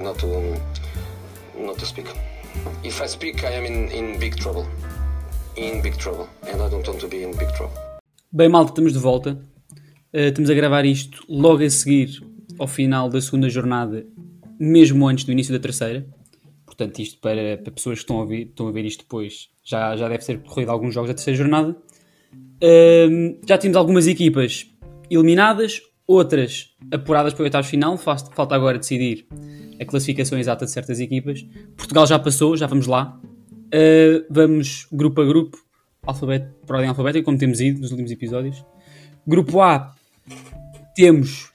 not to not to speak. If I speak, I am in, in big trouble. In big trouble. And I don't want to be in big trouble. Bem, malta, estamos de volta. Uh, estamos a gravar isto logo a seguir ao final da segunda jornada, mesmo antes do início da terceira. Portanto, isto para, para pessoas que estão a, estão a ver isto depois, já, já deve ser corrido alguns jogos da terceira jornada. Uh, já temos algumas equipas eliminadas, outras apuradas para o oitavo final. Falta agora decidir a classificação exata de certas equipas. Portugal já passou, já vamos lá. Uh, vamos grupo a grupo, alfabeto, por ordem alfabética, como temos ido nos últimos episódios. Grupo A, temos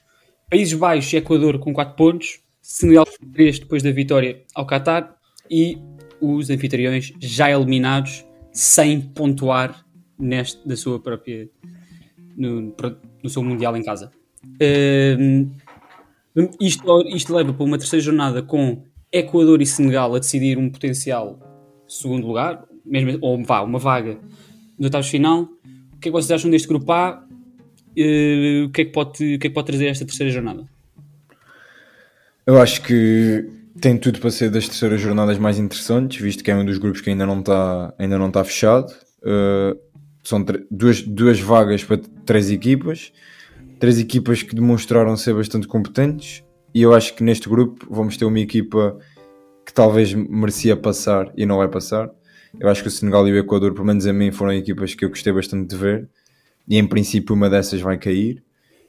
Países Baixos e Equador com 4 pontos, Senegal com 3 depois da vitória ao Qatar e os anfitriões já eliminados sem pontuar neste da sua própria no, no seu Mundial em casa. Isto, isto leva para uma terceira jornada com Equador e Senegal a decidir um potencial segundo lugar, mesmo, ou vá, uma vaga no oitavos final. O que é que vocês acham deste grupo A? Uh, o, que é que pode, o que é que pode trazer esta terceira jornada? Eu acho que tem tudo para ser das terceiras jornadas mais interessantes, visto que é um dos grupos que ainda não está, ainda não está fechado. Uh, são duas, duas vagas para três equipas, três equipas que demonstraram ser bastante competentes, e eu acho que neste grupo vamos ter uma equipa que talvez merecia passar e não vai passar. Eu acho que o Senegal e o Equador, pelo menos a mim, foram equipas que eu gostei bastante de ver, e em princípio uma dessas vai cair,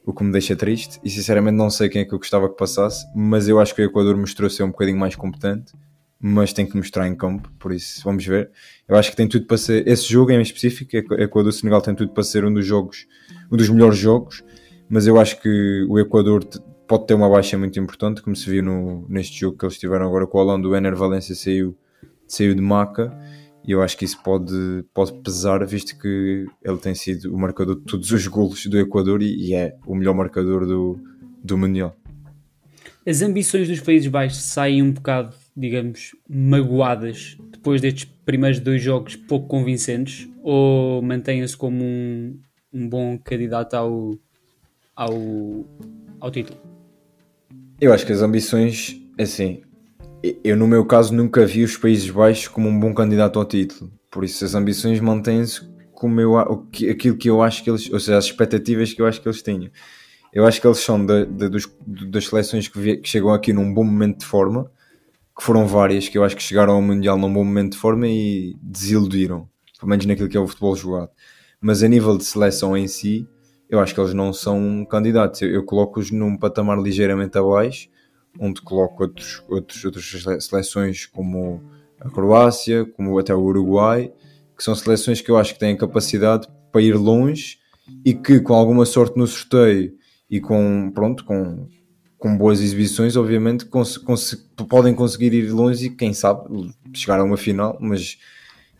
o que me deixa triste, e sinceramente não sei quem é que eu gostava que passasse, mas eu acho que o Equador mostrou ser um bocadinho mais competente mas tem que mostrar em campo, por isso vamos ver. Eu acho que tem tudo para ser, esse jogo em específico, Equador-Senegal tem tudo para ser um dos jogos, um dos melhores jogos, mas eu acho que o Equador pode ter uma baixa muito importante, como se viu no, neste jogo que eles tiveram agora com o Holanda, o Ener Valência saiu, saiu de maca, e eu acho que isso pode, pode pesar, visto que ele tem sido o marcador de todos os golos do Equador e, e é o melhor marcador do, do Mundial. As ambições dos Países Baixos saem um bocado digamos, magoadas depois destes primeiros dois jogos pouco convincentes ou mantêm-se como um, um bom candidato ao, ao, ao título? Eu acho que as ambições, assim, eu no meu caso nunca vi os Países Baixos como um bom candidato ao título, por isso as ambições mantêm-se como eu, aquilo que eu acho que eles, ou seja, as expectativas que eu acho que eles tinham. Eu acho que eles são de, de, dos, das seleções que, vi, que chegam aqui num bom momento de forma, que foram várias, que eu acho que chegaram ao Mundial num bom momento de forma e desiludiram, pelo menos naquilo que é o futebol jogado. Mas a nível de seleção em si, eu acho que eles não são candidatos. Eu, eu coloco-os num patamar ligeiramente abaixo, onde coloco outros, outros, outras seleções como a Croácia, como até o Uruguai, que são seleções que eu acho que têm capacidade para ir longe e que com alguma sorte no sorteio e com, pronto, com, com boas exibições, obviamente, cons cons podem conseguir ir longe e, quem sabe, chegar a uma final, mas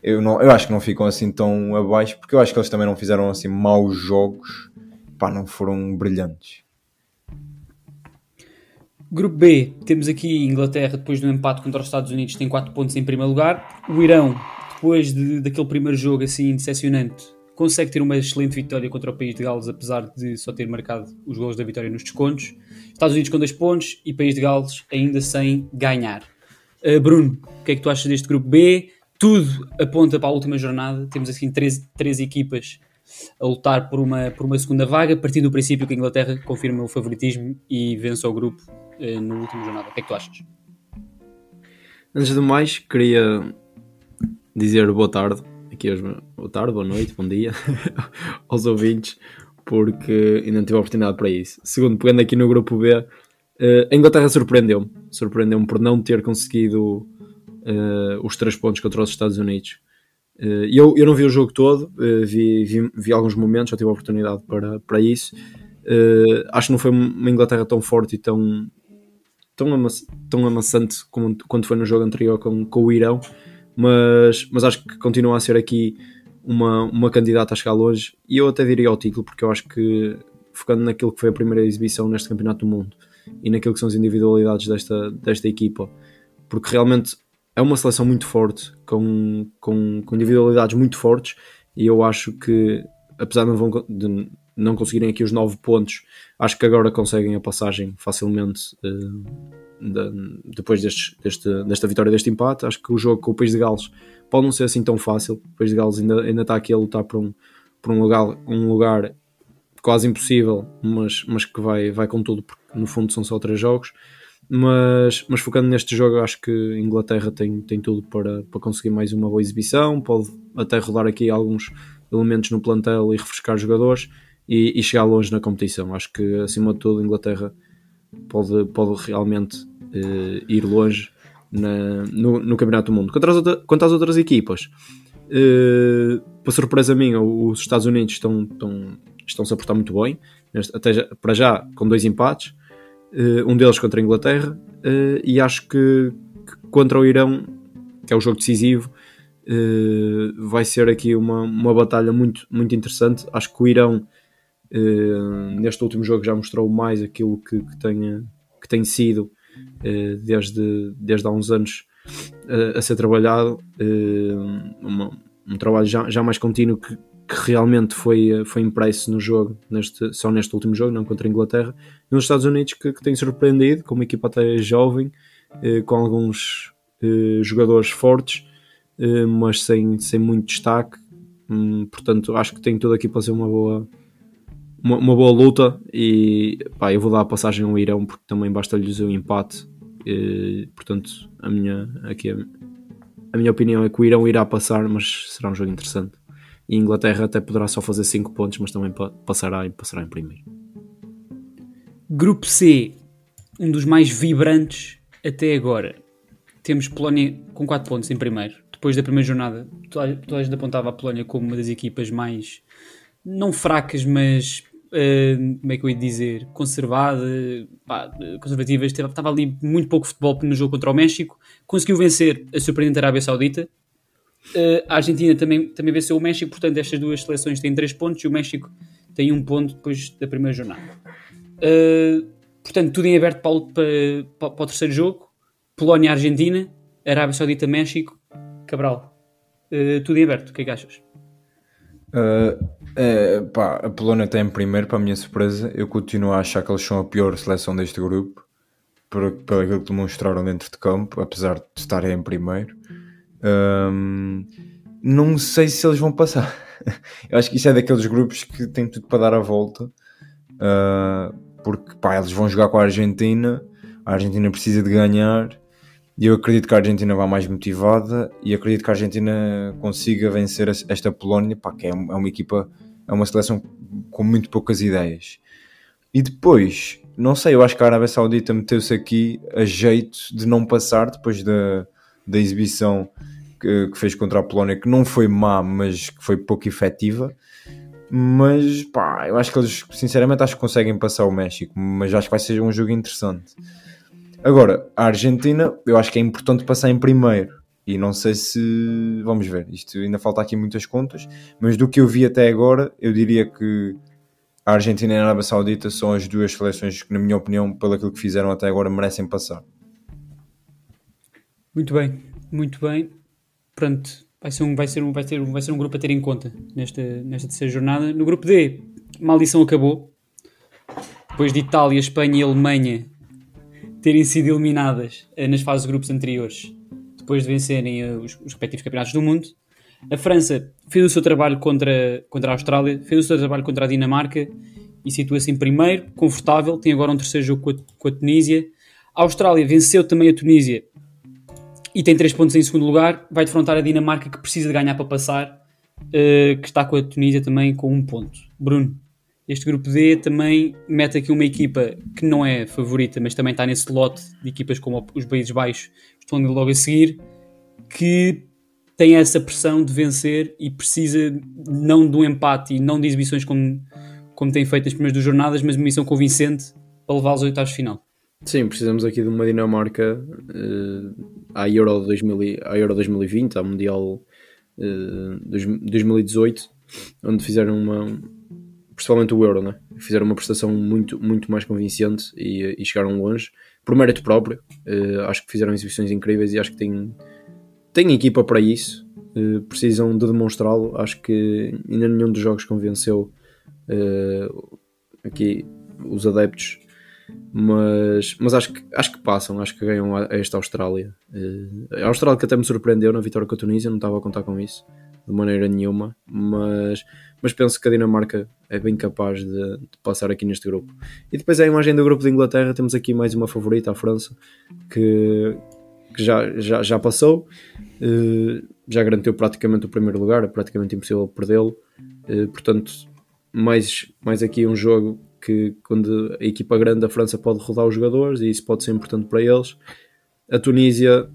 eu, não, eu acho que não ficam assim tão abaixo, porque eu acho que eles também não fizeram assim maus jogos, pá, não foram brilhantes. Grupo B, temos aqui Inglaterra, depois do empate contra os Estados Unidos, tem 4 pontos em primeiro lugar. O Irão, depois de, daquele primeiro jogo assim decepcionante, consegue ter uma excelente vitória contra o país de Gales, apesar de só ter marcado os gols da vitória nos descontos. Estados Unidos com dois pontos e país de Gales ainda sem ganhar. Uh, Bruno, o que é que tu achas deste grupo B? Tudo aponta para a última jornada. Temos assim três, três equipas a lutar por uma, por uma segunda vaga, partindo do princípio que a Inglaterra confirma o favoritismo e vence o grupo uh, na última jornada. O que é que tu achas? Antes de mais, queria dizer boa tarde aqui hoje, boa tarde, boa noite, bom dia aos ouvintes, porque ainda não tive a oportunidade para isso. Segundo, pegando aqui no grupo B, uh, a Inglaterra surpreendeu-me, surpreendeu-me por não ter conseguido uh, os três pontos contra os Estados Unidos. Uh, eu, eu não vi o jogo todo, vi, vi, vi, alguns momentos, já tive a oportunidade para, para isso. acho que não foi uma Inglaterra tão forte e tão, tão, tão amassante como quando foi no jogo anterior com, com o Irão mas, mas acho que continua a ser aqui uma, uma candidata a chegar longe e eu até diria ao título, porque eu acho que focando naquilo que foi a primeira exibição neste Campeonato do Mundo e naquilo que são as individualidades desta, desta equipa, porque realmente é uma seleção muito forte, com, com, com individualidades muito fortes, e eu acho que, apesar de não, vão, de não conseguirem aqui os 9 pontos, acho que agora conseguem a passagem facilmente uh, de, depois destes, deste, desta vitória deste empate. Acho que o jogo com o País de Gales pode não ser assim tão fácil. O País de Gales ainda, ainda está aqui a lutar por um, por um, lugar, um lugar quase impossível, mas, mas que vai, vai com tudo, porque no fundo são só três jogos. Mas, mas focando neste jogo, acho que a Inglaterra tem, tem tudo para, para conseguir mais uma boa exibição. Pode até rodar aqui alguns elementos no plantel e refrescar jogadores e, e chegar longe na competição. Acho que acima de tudo, a Inglaterra pode, pode realmente uh, ir longe na, no, no, Campeonato do Mundo. Quanto às, outra, quanto às outras equipas, uh, para surpresa minha, os Estados Unidos estão, estão, estão-se a portar muito bem, até já, para já com dois empates, uh, um deles contra a Inglaterra, e acho que, que, contra o Irão, que é o jogo decisivo, vai ser aqui uma, uma batalha muito, muito interessante. Acho que o Irão Uh, neste último jogo já mostrou mais aquilo que, que, tem, que tem sido uh, desde, desde há uns anos uh, a ser trabalhado, uma, um trabalho já, já mais contínuo que, que, realmente foi, foi impresso no jogo, neste, só neste último jogo, não contra a Inglaterra, e nos Estados Unidos que, que tem surpreendido, com uma equipa até jovem, com alguns jogadores fortes, mas sem, sem muito destaque. Hum, portanto, acho que tem tudo aqui para ser uma boa, uma, uma, boa luta e pá, eu vou dar a passagem ao Irão porque também basta-lhes o um empate. E, portanto, a minha, aqui a, a, minha opinião é que o Irão irá passar, mas será um jogo interessante. E a Inglaterra até poderá só fazer 5 pontos, mas também passará passará em primeiro. Grupo C, um dos mais vibrantes até agora. Temos Polónia com 4 pontos em primeiro. Depois da primeira jornada, toda a gente apontava a Polónia como uma das equipas mais não fracas, mas uh, como é que eu ia dizer, conservada, pá, conservativas, estava ali muito pouco futebol no jogo contra o México, conseguiu vencer a surpreendente Arábia Saudita. Uh, a Argentina também, também venceu o México, portanto, estas duas seleções têm 3 pontos e o México tem um ponto depois da primeira jornada. Uh, portanto, tudo em aberto para, para, para o terceiro jogo: Polónia-Argentina, Arábia Saudita-México, Cabral. Uh, tudo em aberto, o que é que achas? Uh, é, pá, a Polónia está em primeiro, para a minha surpresa. Eu continuo a achar que eles são a pior seleção deste grupo, por aquilo que demonstraram dentro de campo, apesar de estarem em primeiro. Um, não sei se eles vão passar. Eu acho que isso é daqueles grupos que tem tudo para dar a volta, uh, porque pá, eles vão jogar com a Argentina. A Argentina precisa de ganhar e eu acredito que a Argentina vá mais motivada e acredito que a Argentina consiga vencer esta Polónia, pá, que é, é uma equipa, é uma seleção com muito poucas ideias. E depois, não sei, eu acho que a Arábia Saudita meteu-se aqui a jeito de não passar depois da, da exibição que, que, fez contra a Polónia, que não foi má, mas que foi pouco efetiva. Mas pá, eu acho que eles, sinceramente, acho que conseguem passar o México, mas acho que vai ser um jogo interessante. Agora, a Argentina, eu acho que é importante passar em primeiro. E não sei se. Vamos ver, isto ainda falta aqui muitas contas, mas do que eu vi até agora, eu diria que a Argentina e a Arábia Saudita são as duas seleções que, na minha opinião, pelo aquilo que fizeram até agora, merecem passar. Muito bem, muito bem. Pronto, vai ser um, vai ser um, vai um, vai ser um grupo a ter em conta nesta, nesta terceira jornada. No grupo D, maldição acabou. Depois de Itália, Espanha e Alemanha terem sido eliminadas uh, nas fases de grupos anteriores, depois de vencerem uh, os, os, respectivos campeonatos do mundo. A França fez o seu trabalho contra, contra a Austrália, fez o seu trabalho contra a Dinamarca e situa-se em primeiro, confortável. Tem agora um terceiro jogo com a, com a Tunísia. A Austrália venceu também a Tunísia e tem 3 pontos em segundo lugar. Vai defrontar a Dinamarca que precisa de ganhar para passar, uh, que está com a Tunísia também com um ponto. Bruno, este grupo D também mete aqui uma equipa que não é favorita, mas também está nesse lote de equipas como os Países Baixos, estão logo a seguir, que tem essa pressão de vencer e precisa não de um empate e não de exibições como, como tem feito nas primeiras duas jornadas, mas uma missão convincente para levar aos oitavos de final. Sim, precisamos aqui de uma Dinamarca uh, à, Euro 2000, à Euro 2020, à Mundial uh, 2018, onde fizeram uma, principalmente o Euro, né? fizeram uma prestação muito, muito mais convincente e, e chegaram longe, por mérito próprio. Uh, acho que fizeram exibições incríveis e acho que têm, têm equipa para isso. Uh, precisam de demonstrá-lo. Acho que ainda nenhum dos jogos convenceu aqui os adeptos Mas, mas acho, que, acho que passam, acho que ganham a, a esta Austrália. Uh, a Austrália que até me surpreendeu na vitória com a Tunísia, não estava a contar com isso de maneira nenhuma, mas, mas penso que a Dinamarca é bem capaz de, de, passar aqui neste grupo. E depois a imagem do grupo de Inglaterra, temos aqui mais uma favorita, a França, que, que já, já, já passou, uh, já garantiu praticamente o primeiro lugar, é praticamente impossível perdê-lo, uh, portanto, mais, mais aqui um jogo que quando a equipa grande da França pode rodar os jogadores e isso pode ser importante para eles. A Tunísia,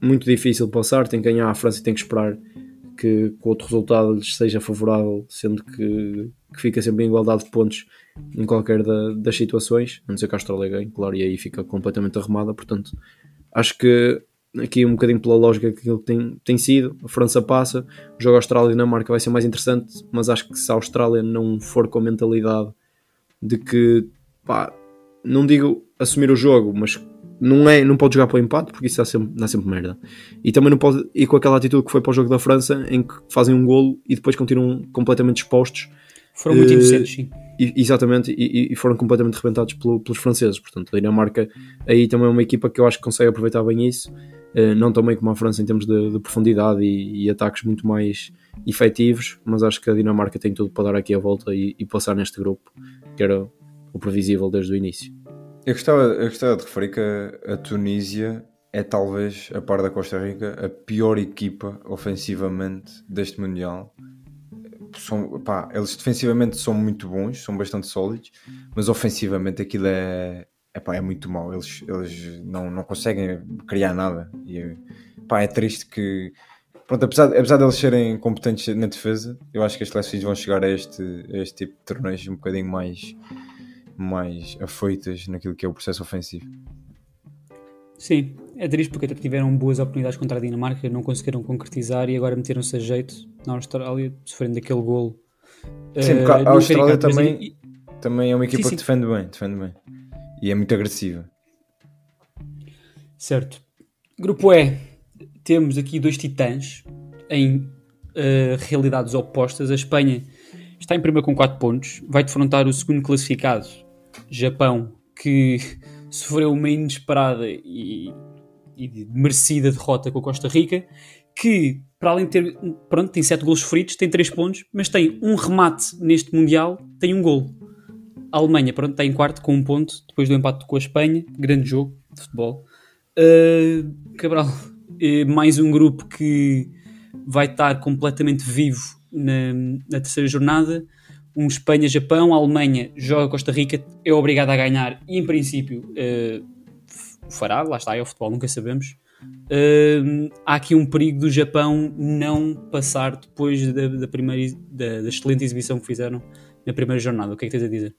muito difícil passar, tem que ganhar a França e tem que esperar que, que outro resultado lhes seja favorável, sendo que, que fica sempre em igualdade de pontos em qualquer da, das situações, a não ser que a Austrália ganhe, claro, e aí fica completamente arrumada. Portanto, acho que aqui um bocadinho pela lógica que aquilo tem, tem sido, a França passa, o jogo Austrália-Dinamarca vai ser mais interessante, mas acho que se a Austrália não for com a mentalidade de que, pá, não digo assumir o jogo, mas não, é, não pode jogar para o empate porque isso dá sempre, dá sempre merda. E também não pode ir com aquela atitude que foi para o jogo da França em que fazem um golo e depois continuam completamente expostos. Foram muito uh, inocentes, sim. E, exatamente, e, e, foram completamente rebentados pelo, pelos franceses. Portanto, a Dinamarca aí também é uma equipa que eu acho que consegue aproveitar bem isso. Uh, não tão bem como a França em termos de, de profundidade e, e, ataques muito mais efetivos, mas acho que a Dinamarca tem tudo para dar aqui a volta e, e passar neste grupo, que era o previsível desde o início. Eu gostava, eu gostava de referir que a, a, Tunísia é talvez, a par da Costa Rica, a pior equipa ofensivamente deste Mundial. São, pá, eles defensivamente são muito bons, são bastante sólidos, mas ofensivamente aquilo é, é, pá, é muito mau. Eles, eles não, não conseguem criar nada. E, pá, é triste que. Pronto, apesar, apesar de eles serem competentes na defesa, eu acho que as seleções vão chegar a este, a este tipo de torneios um bocadinho mais mais afoitas naquilo que é o processo ofensivo. Sim, é triste porque até tiveram boas oportunidades contra a Dinamarca, não conseguiram concretizar e agora meteram-se a jeito na Austrália, sofrendo aquele golo. Sim, uh, a Austrália também, também é uma equipa sim, sim. que defende bem, defende bem e é muito agressiva. Certo. Grupo E, temos aqui dois titãs em uh, realidades opostas. A Espanha está em primeiro com 4 pontos, vai defrontar o segundo classificado, Japão, que sofreu uma inesperada e, e merecida derrota com a Costa Rica, que, para além de ter, pronto, tem 7 golos feridos, tem 3 pontos, mas tem um remate neste Mundial, tem um golo. A Alemanha, pronto, está em quarto com um ponto, depois do empate com a Espanha, grande jogo de futebol. Uh, Cabral, uh, mais um grupo que vai estar completamente vivo na, na terceira jornada um Espanha-Japão, a Alemanha joga Costa Rica, é obrigada a ganhar e em princípio uh, fará, lá está, é o futebol, nunca sabemos. Uh, há aqui um perigo do Japão não passar depois da, da primeira da, da, excelente exibição que fizeram na primeira jornada. O que é que tens a dizer?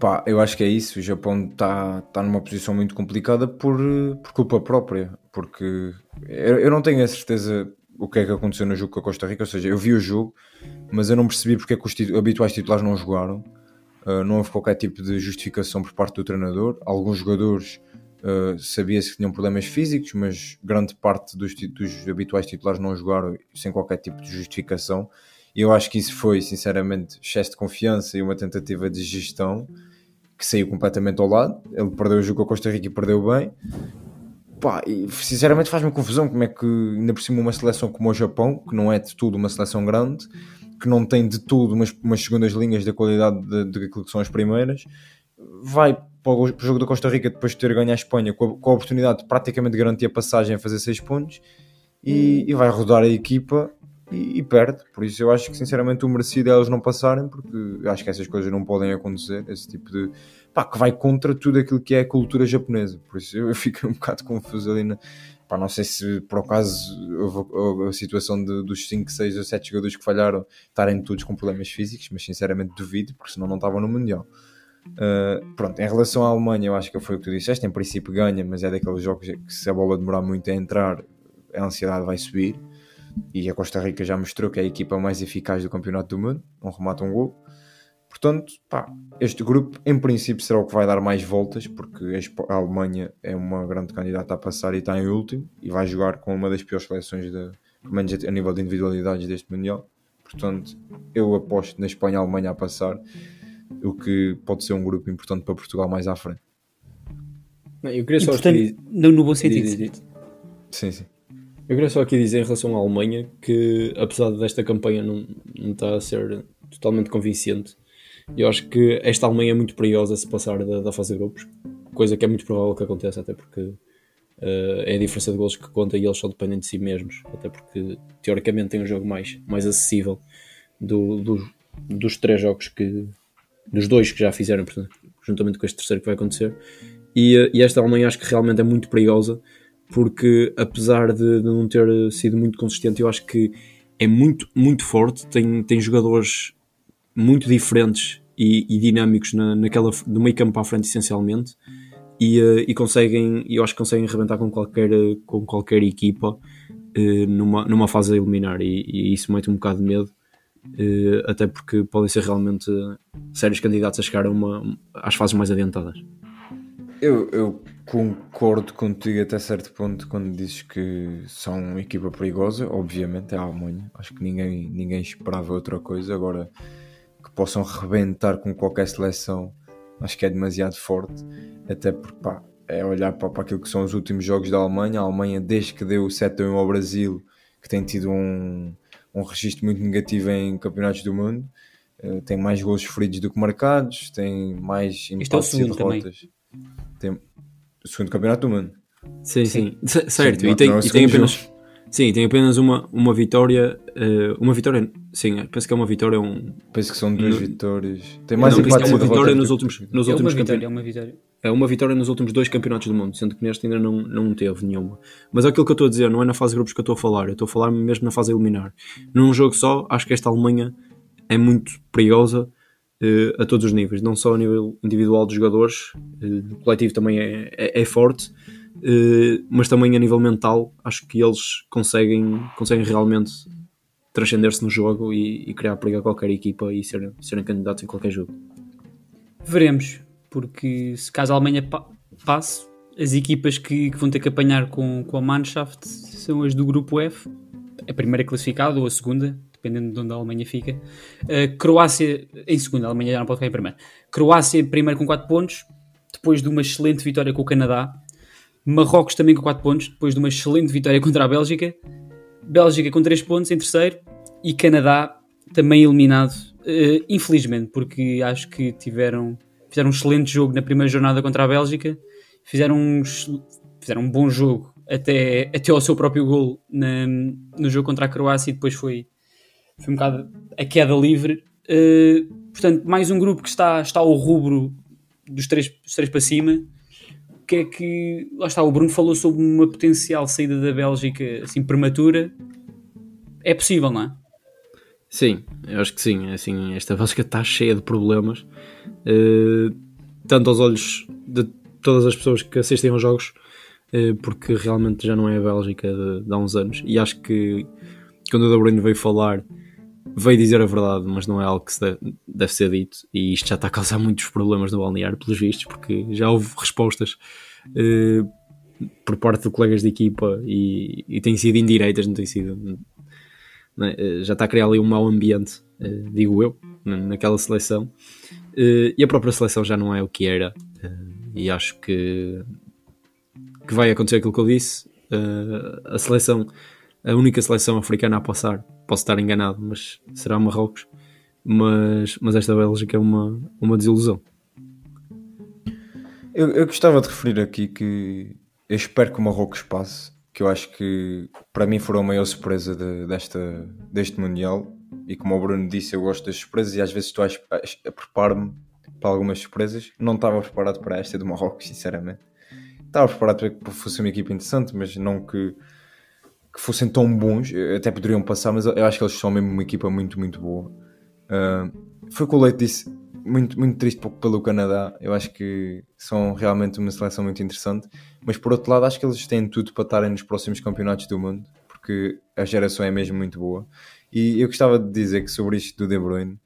Pá, eu acho que é isso. O Japão está tá numa posição muito complicada por, por culpa própria, porque eu, eu não tenho a certeza o que é que aconteceu no jogo com a Costa Rica, ou seja, eu vi o jogo, mas eu não percebi porque é que os habituais titulares não jogaram. Uh, não houve qualquer tipo de justificação por parte do treinador. Alguns jogadores uh, sabia-se que tinham problemas físicos, mas grande parte dos, dos, habituais titulares não jogaram sem qualquer tipo de justificação. E eu acho que isso foi, sinceramente, excesso de confiança e uma tentativa de gestão que saiu completamente ao lado. Ele perdeu o jogo com a Costa Rica e perdeu bem. Pá, e sinceramente faz-me confusão como é que, ainda por cima, uma seleção como o Japão, que não é de tudo uma seleção grande, que não tem de tudo umas, umas segundas linhas da qualidade de, de, aquilo que são as primeiras, vai para o jogo da Costa Rica depois de ter ganho a Espanha com a, com a oportunidade de praticamente garantir a passagem a fazer 6 pontos e, e, vai rodar a equipa e, e, perde. Por isso eu acho que sinceramente o merecido é eles não passarem, porque acho que essas coisas não podem acontecer, esse tipo de pá, que vai contra tudo aquilo que é a cultura japonesa. Por isso eu fico um bocado confuso ali na. Pá, não sei se por acaso houve a situação de, dos 5, 6 ou 7 jogadores que falharam estarem todos com problemas físicos, mas sinceramente duvido, porque senão não estavam no Mundial. Uh, pronto, em relação à Alemanha, eu acho que foi o que tu disseste. Em princípio ganha, mas é daqueles jogos que se a bola demorar muito a entrar, a ansiedade vai subir. E a Costa Rica já mostrou que é a equipa mais eficaz do campeonato do mundo, um remate um gol. Portanto, pá, este grupo em princípio será o que vai dar mais voltas, porque a Alemanha é uma grande candidata a passar e está em último e vai jogar com uma das piores seleções, de, pelo menos a nível de individualidades deste Mundial. Portanto, eu aposto na Espanha e Alemanha a passar. o que pode ser um grupo importante para Portugal mais à frente. Não, eu queria só Importante, aqui... não no bom sentido. Diz, diz, diz. Sim, sim. Eu queria só aqui dizer em relação à Alemanha que, apesar desta campanha não, não estar a ser totalmente convincente, eu acho que esta Alemanha é muito perigosa se passar da, da fase de grupos, coisa que é muito provável que aconteça, até porque eh, é a diferença de golos que conta e eles só dependem de si mesmos, até porque teoricamente tem um jogo mais, mais acessível do, do- dos três jogos que. dos dois que já fizeram, portanto, juntamente com este terceiro que vai acontecer. E, eh, e esta Alemanha acho que realmente é muito perigosa, porque apesar de, de não ter sido muito consistente, eu acho que é muito, muito forte, tem, tem jogadores muito diferentes e, e dinâmicos na, naquela, do meio campo à frente, essencialmente e, eh, e conseguem, eu acho que conseguem arrebentar com qualquer, eh, com qualquer equipa eh, numa, numa fase a eliminar e, e isso mete um bocado de medo até porque podem ser realmente sérios candidatos a chegar a uma, às fases mais adiantadas. Eu, eu concordo contigo até certo ponto quando dizes que são uma equipa perigosa, obviamente é a Alemanha. Acho que ninguém, ninguém esperava outra coisa. Agora que possam rebentar com qualquer seleção, acho que é demasiado forte. Até porque pá, é olhar para, para aquilo que são os últimos jogos da Alemanha. A Alemanha, desde que deu o 7 1 ao Brasil, que tem tido um, um registro muito negativo em campeonatos do mundo. eh, tem mais gols feridos do que marcados, tem mais é empates e segundo também. derrotas. Tem segundo campeonato do mundo. Sim, sim, C- certo. Sim, e não- tem, é e tem apenas. Sim, tem apenas uma, uma vitória. eh, uma vitória. Sim, penso que é uma vitória. Um, Penso que são duas Não- vitórias. Tem mais não, penso que empates é uma vitória nos últimos, nos É uma últimos vitória, campeonatos. é uma vitória. É uma vitória nos últimos dois campeonatos do mundo, sendo que neste ainda não, não teve nenhuma. Mas aquilo que eu estou a dizer não é na fase de grupos que eu estou a falar, eu estou a falar mesmo na fase a eliminar. Num jogo só, acho que esta Alemanha é muito perigosa a todos os níveis, não só a nível individual dos jogadores, eh, o coletivo também é, é, é forte, eh, mas também a nível mental, acho que eles conseguem, conseguem realmente transcender-se no jogo e, e criar perigo a qualquer equipa e serem, serem candidatos em qualquer jogo. Veremos, porque se caso a Alemanha pa passe, as equipas que, que vão ter que apanhar com, com a Mannschaft são as do grupo F, a primeira classificada ou a segunda, dependendo de onde a Alemanha fica. A Croácia em segunda, a Alemanha já não pode ficar em primeiro. Croácia primeiro com 4 pontos, depois de uma excelente vitória com o Canadá. Marrocos também com 4 pontos, depois de uma excelente vitória contra a Bélgica. Bélgica com 3 pontos em terceiro e Canadá também eliminado, eh, infelizmente, porque acho que tiveram, fizeram um excelente jogo na primeira jornada contra a Bélgica, fizeram um, fizeram um bom jogo até, até ao seu próprio gol na- no jogo contra a Croácia e depois foi, foi um bocado a queda livre. Eh, portanto, mais um grupo que está, está ao rubro dos três, dos três para cima. O que é que. Lá está, o Bruno falou sobre uma potencial saída da Bélgica assim prematura. É possível, não é? Sim, eu acho que sim. Assim, esta Bélgica está cheia de problemas, eh, tanto aos olhos de todas as pessoas que assistem aos jogos, eh, porque realmente já não é a Bélgica de, de há uns anos. E acho que quando o De Bruyne veio falar, veio dizer a verdade, mas não é algo que deve, deve ser dito. E isto já está a causar muitos problemas no balneário, pelos vistos, porque já houve respostas. eh, por parte de colegas de equipa e, e têm sido indiretas, não tem sido né? Eh, já está a criar ali um mau ambiente, eh, digo eu, na- naquela seleção. Eh, e a própria seleção já não é o que era. e acho que, que vai acontecer aquilo que eu disse. A seleção, a única seleção africana a passar, posso estar enganado, mas será Marrocos. Mas, mas esta Bélgica é uma, uma desilusão. Eu, eu gostava de referir aqui que eu espero que o Marrocos passe, que eu acho que para mim foram a maior surpresa de- desta, deste Mundial. E como o Bruno disse, eu gosto das surpresas e às vezes estou a, a preparo-me para algumas surpresas. Não estava preparado para esta do Marrocos, sinceramente. Estava preparado para que fosse uma equipa interessante, mas não que, que fossem tão bons. Até poderiam passar, mas eu acho que eles são mesmo uma equipa muito, muito boa. Ah, foi o que o Leite disse, muito, muito triste pelo Canadá. Eu acho que são realmente uma seleção muito interessante, mas por outro lado, acho que eles têm tudo para estarem nos próximos campeonatos do mundo, porque a geração é mesmo muito boa. E eu gostava de dizer que sobre isto do De Bruyne,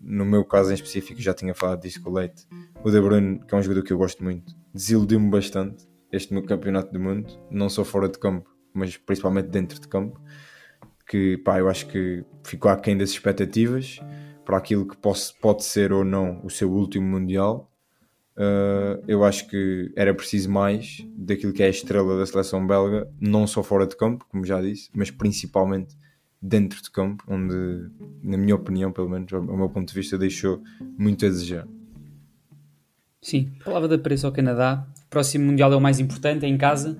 no meu caso em específico, já tinha falado disso com o Leite. O De Bruyne, que é um jogador que eu gosto muito, desiludiu-me bastante este no campeonato do mundo, não só fora de campo, mas principalmente dentro de campo. Que pá, eu acho que ficou aquém das expectativas para aquilo que posse, pode ser ou não o seu último Mundial, uh, eu acho que era preciso mais daquilo que é a estrela da seleção belga, não só fora de campo, como já disse, mas principalmente dentro de campo, onde, na minha opinião, pelo menos, ao meu ponto de vista, deixou muito a desejar. Sim, palavra de apreço ao Canadá. O próximo Mundial é o mais importante, é em casa,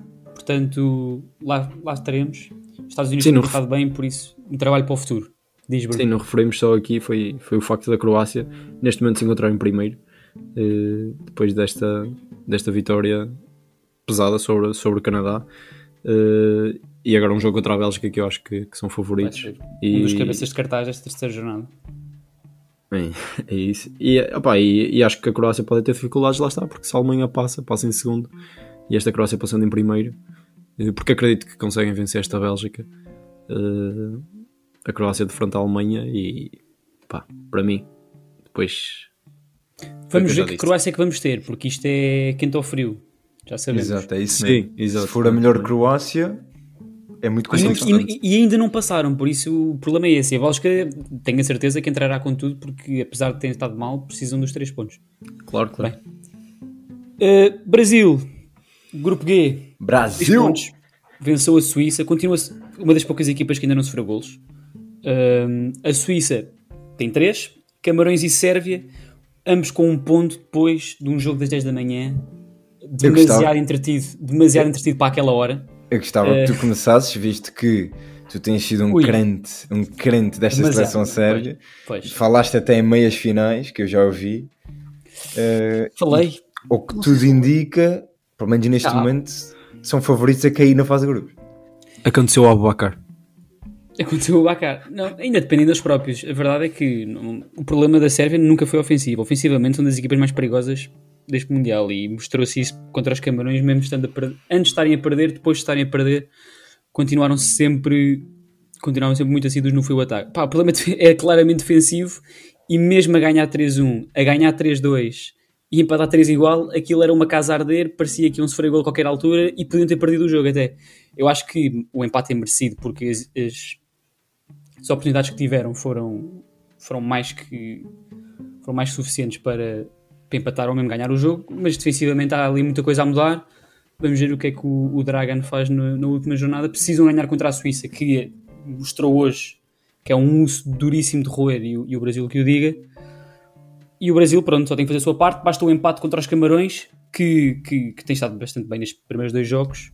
portanto, lá, lá estaremos. Os Estados Unidos têm estado bem, por isso, um trabalho para o futuro. Diz Sim, não referimos só aqui, foi, foi o facto da Croácia neste momento se encontrar em primeiro, eh, depois desta, desta vitória pesada sobre, sobre o Canadá. Eh, e agora um jogo contra a Bélgica que eu acho que, que são favoritos. E... Um dos cabeças de cartaz desta terceira jornada. Bem, é isso. E, opa, e, e, acho que a Croácia pode ter dificuldades, lá está, porque se a Alemanha passa, passa em segundo e esta Croácia passando em primeiro, porque acredito que conseguem vencer esta Bélgica. Uh, a Croácia de frente à Alemanha e pá, para mim, depois. Vamos ver que Croácia é que vamos ter, porque isto é quente ou frio. Já sabemos. Exato, é isso Sim, exato. Se for a melhor Croácia, é muito complicado. E, e, ainda não passaram, por isso o problema é esse. A Bélgica tenho a certeza que entrará com tudo, porque apesar de terem estado mal, precisam dos três pontos. Claro, claro. Uh, Brasil, grupo G. Brasil! Pontos, venceu a Suíça, continua uma das poucas equipas que ainda não sofreu golos. Uh, a Suíça tem 3, Camarões e Sérvia, ambos com um ponto depois de um jogo das 10 da manhã. Demasiado entretido, demasiado entretido para aquela hora. Eu gostava uh... que tu eh, começasses, visto que tu tens sido um Ui. crente, um crente desta seleção sérvia. Pois, pois. Falaste até em meias finais, que eu já ouvi. Uh, Falei. O que tudo indica, pelo menos neste ah. momento, são favoritos a cair na fase de grupos. Aconteceu ao Abubacar. Aconteceu o Bacar. Não, ainda dependem dos próprios. A verdade é que não, o problema da Sérvia nunca foi ofensivo. Ofensivamente são das equipas mais perigosas deste Mundial e mostrou-se isso contra os Camarões, mesmo estando a perder, antes de estarem a perder, depois de estarem a perder, continuaram sempre continuaram sempre muito assíduos no fio ataque. Pá, o problema é claramente defensivo e mesmo a ganhar 3-1, a ganhar 3-2 e empatar 3 igual, aquilo era uma casa a arder, parecia que iam sofrer gol a qualquer altura e podiam ter perdido o jogo até. Eu acho que o empate é merecido porque as, as as oportunidades que tiveram foram, foram mais que foram mais suficientes para, para empatar ou mesmo ganhar o jogo, mas defensivamente há ali muita coisa a mudar. Vamos ver o que é que o, o Dragan faz no, na última jornada. Precisam ganhar contra a Suíça, que mostrou hoje que é um uso duríssimo de roer e, e o Brasil que o diga. E o Brasil, pronto, só tem que fazer a sua parte. Basta o empate contra os Camarões, que, que, que tem estado bastante bem nestes primeiros dois jogos.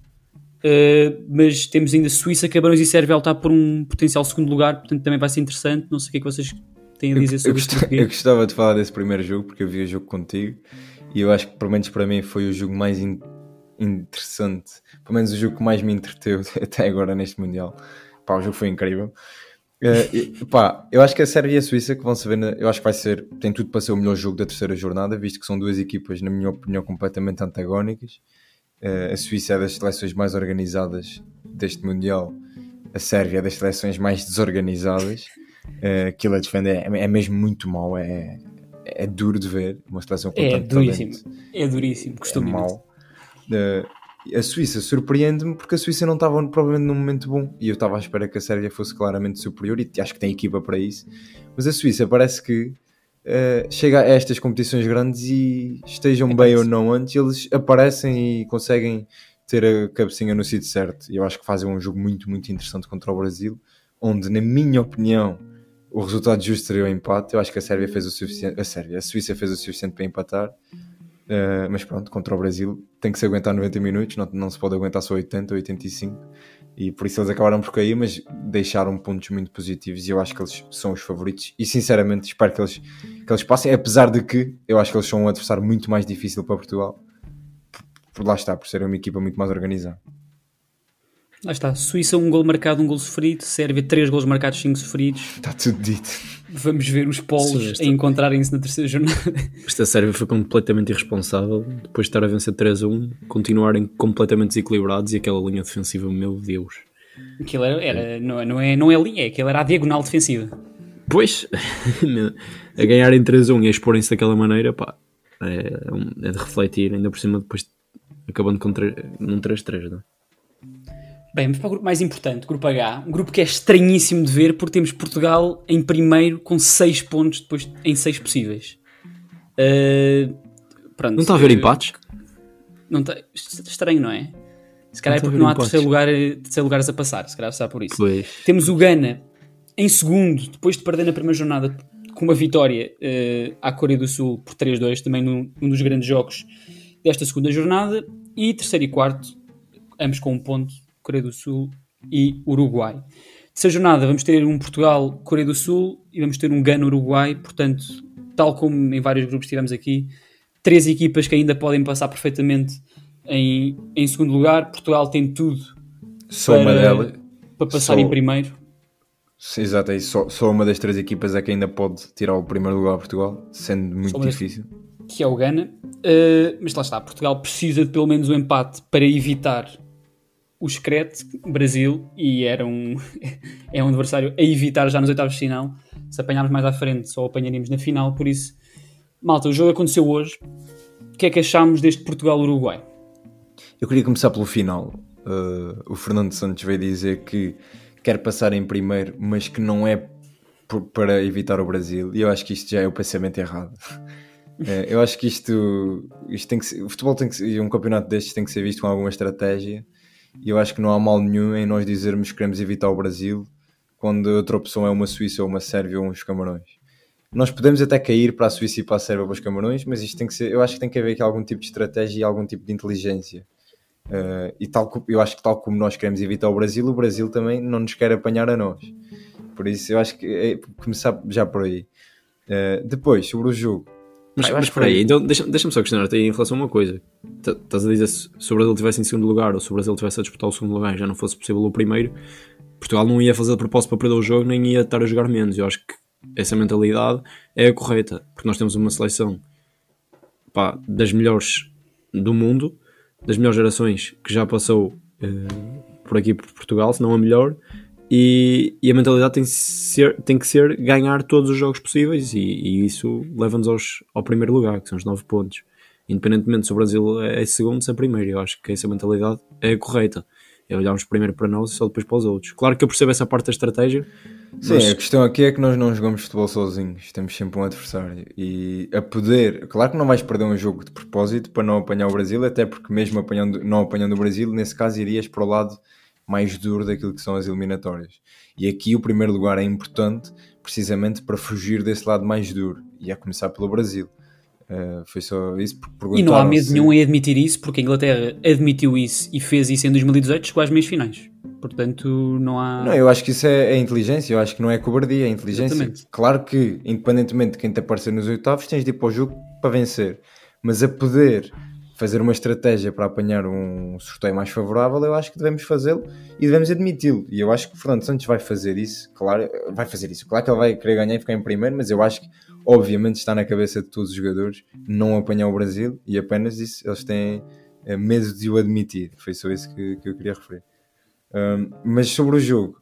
Uh, mas temos ainda Suíça, Camarões e Sérvia a lutar por um potencial segundo lugar, portanto também vai ser interessante. Não sei o que é que vocês têm a dizer sobre isso. Eu gostava de falar desse primeiro jogo porque eu vi o jogo contigo e eu acho que, pelo menos para mim, foi o jogo mais in interessante, pelo menos o jogo que mais me entreteu até agora neste Mundial. Pá, o jogo foi incrível. Uh, e, pá, eu acho que a Sérvia e a Suíça que vão se ver, eu acho que vai ser, tem tudo para ser o melhor jogo da terceira jornada, visto que são duas equipas, na minha opinião, completamente antagónicas. Uh, a Suíça é das seleções mais organizadas deste Mundial, a Sérvia é das seleções mais desorganizadas. Uh, aquilo a defender é, é mesmo muito mau, é, é duro de ver. Uma seleção com é duríssimo, talento. é duríssimo, costumo é mau. Uh, a Suíça surpreende-me porque a Suíça não estava provavelmente num momento bom e eu estava à espera que a Sérvia fosse claramente superior e acho que tem equipa para isso. Mas a Suíça parece que uh, chega a estas competições grandes e estejam é bem ou não antes, eles aparecem e conseguem ter a cabecinha no sítio certo. E eu acho que fazem um jogo muito, muito interessante contra o Brasil, onde, na minha opinião, o resultado justo seria o empate. Eu acho que a Sérvia fez o suficiente, a Sérvia, a Suíça fez o suficiente para empatar. Uh, mas pronto, contra o Brasil tem que se aguentar 90 minutos, não, não se pode aguentar só 80 ou 85 e por isso eles acabaram por cair, mas deixaram pontos muito positivos e eu acho que eles são os favoritos e sinceramente espero que eles, que eles passem, apesar de que eu acho que eles são um adversário muito mais difícil para Portugal por, por lá está, por serem uma equipa muito mais organizada. Lá está, Suíça um gol marcado, um gol sofrido, Sérvia três gols marcados, cinco sofridos. Está tudo dito. Vamos ver os polos a encontrarem-se na terceira jornada. Esta Sérvia foi completamente irresponsável, depois de estar a vencer 3 a 1, continuarem completamente desequilibrados e aquela linha defensiva, meu Deus. Aquilo era, era não, não, é, não é linha, aquilo era a diagonal defensiva. Pois, a ganharem 3 a 1 e a exporem-se daquela maneira, pá, é, é, de refletir, ainda por cima depois acabando com 3, num 3-3, não é? Bem, vamos para o grupo mais importante, grupo H. Um grupo que é estranhíssimo de ver porque temos Portugal em primeiro com 6 pontos depois em 6 possíveis. Uh, pronto, Não está a haver uh, empates? Não está, estranho, não é? Se calhar é Não a porque não há empates. terceiro, lugar, terceiro lugares a passar, se calhar será por isso. Pois. Temos o Gana em segundo, depois de perder na primeira jornada com uma vitória eh, à Coreia do Sul por 3-2, também num, num dos grandes jogos desta segunda jornada. E terceiro e quarto, ambos com um ponto, Coreia do Sul e Uruguai. Terceira jornada vamos ter um Portugal, Coreia do Sul e vamos ter um Gana, Uruguai. Portanto, tal como em vários grupos tivemos aqui, três equipas que ainda podem passar perfeitamente em, em segundo lugar. Portugal tem tudo uma para, para passar só- em primeiro. Exato, é isso. Só, só uma das três equipas é que ainda pode tirar o primeiro lugar a Portugal, sendo muito difícil. que é o Ghana. Uh, mas lá está, Portugal precisa de pelo menos um empate para evitar o secreto Brasil e era um, é um adversário a evitar já nos oitavos de final. Se apanharmos mais à frente, só apanharíamos na final. Por isso, malta, o jogo aconteceu hoje. O que é que achámos deste Portugal-Uruguai? Eu queria começar pelo final. Uh, o Fernando Santos veio dizer que quer passar em primeiro, mas que não é para evitar o Brasil. E eu acho que isto já é o pensamento errado. Eh, eu acho que isto, isto tem que ser, o futebol tem que ser, um campeonato destes tem que ser visto com alguma estratégia. E eu acho que não há mal nenhum em nós dizermos que queremos evitar o Brasil quando outra opção é uma Suíça ou uma Sérvia ou uns Camarões. Nós podemos até cair para a Suíça e para a Sérvia ou para os Camarões, mas isto tem que ser, eu acho que tem que haver aqui algum tipo de estratégia e algum tipo de inteligência. Uh, e tal, eu acho que tal como nós queremos evitar o Brasil, o Brasil também não nos quer apanhar a nós. Por isso eu acho que é começar já por aí. Uh, depois, sobre o jogo. Mas, eu mas espera aí, então deixa- deixa-me só questionar-te em relação a uma coisa. Estás a dizer se, se o Brasil estivesse em segundo lugar ou se o Brasil estivesse a disputar o segundo lugar e já não fosse possível o primeiro, Portugal não ia fazer de propósito para perder o jogo nem ia estar a jogar menos. Eu acho que essa mentalidade é a correta, porque nós temos uma seleção pá, das melhores do mundo, das melhores gerações que já passou eh, por aqui por Portugal, se não a melhor, e, e a mentalidade tem, que ser, tem que ser ganhar todos os jogos possíveis e, e isso leva-nos ao primeiro lugar, que são os 9 pontos. Independentemente se o Brasil é segundo, se é primeiro, eu acho que essa mentalidade é a correta. É olharmos primeiro para nós e só depois para os outros. Claro que eu percebo essa parte da estratégia, Sim, mas- a questão aqui é que nós não jogamos futebol sozinhos, temos sempre um adversário. E a poder, claro que não vais perder um jogo de propósito para não apanhar o Brasil, até porque mesmo apanhando, não apanhando o Brasil, nesse caso irias para o lado mais duro daquilo que são as eliminatórias. E aqui o primeiro lugar é importante precisamente para fugir desse lado mais duro, e a começar pelo Brasil. Uh, foi só isso porque E não há medo se- nenhum em admitir isso, porque a Inglaterra admitiu isso e fez isso em 2018, chegou às meias finais. Portanto, não há. Não, eu acho que isso é, é inteligência, eu acho que não é cobardia, é inteligência. Exatamente. Claro que, independentemente de quem te aparecer nos oitavos, tens de ir para o jogo para vencer. Mas a poder fazer uma estratégia para apanhar um sorteio mais favorável, eu acho que devemos fazê-lo e devemos admiti-lo. E eu acho que o Fernando Santos vai fazer isso, claro, vai fazer isso. Claro que ele vai querer ganhar e ficar em primeiro, mas eu acho que, obviamente, está na cabeça de todos os jogadores não apanhar o Brasil e apenas isso eles têm eh, medo de o admitir. Foi só isso que, que eu queria referir. Um, mas sobre o jogo,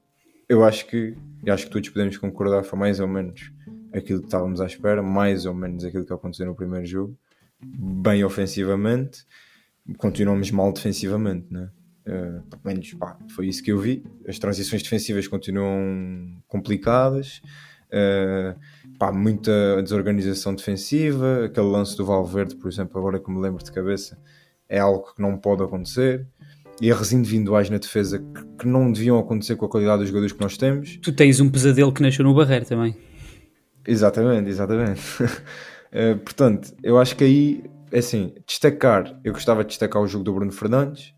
eu acho que eu acho que todos podemos concordar foi mais ou menos aquilo que estávamos à espera, mais ou menos aquilo que aconteceu no primeiro jogo, bem ofensivamente, continuamos mal defensivamente, né? Uh, pelo menos pá, foi isso que eu vi. As transições defensivas continuam complicadas, uh, pá, muita desorganização defensiva. Aquele lance do Valverde, por exemplo, agora que me lembro de cabeça, é algo que não pode acontecer erros individuais na defesa que, que não deviam acontecer com a qualidade dos jogadores que nós temos. Tu tens um pesadelo que nasceu no Barreiro também. Exatamente, exatamente. Eh, portanto, eu acho que aí, é assim, destacar, eu gostava de destacar o jogo do Bruno Fernandes,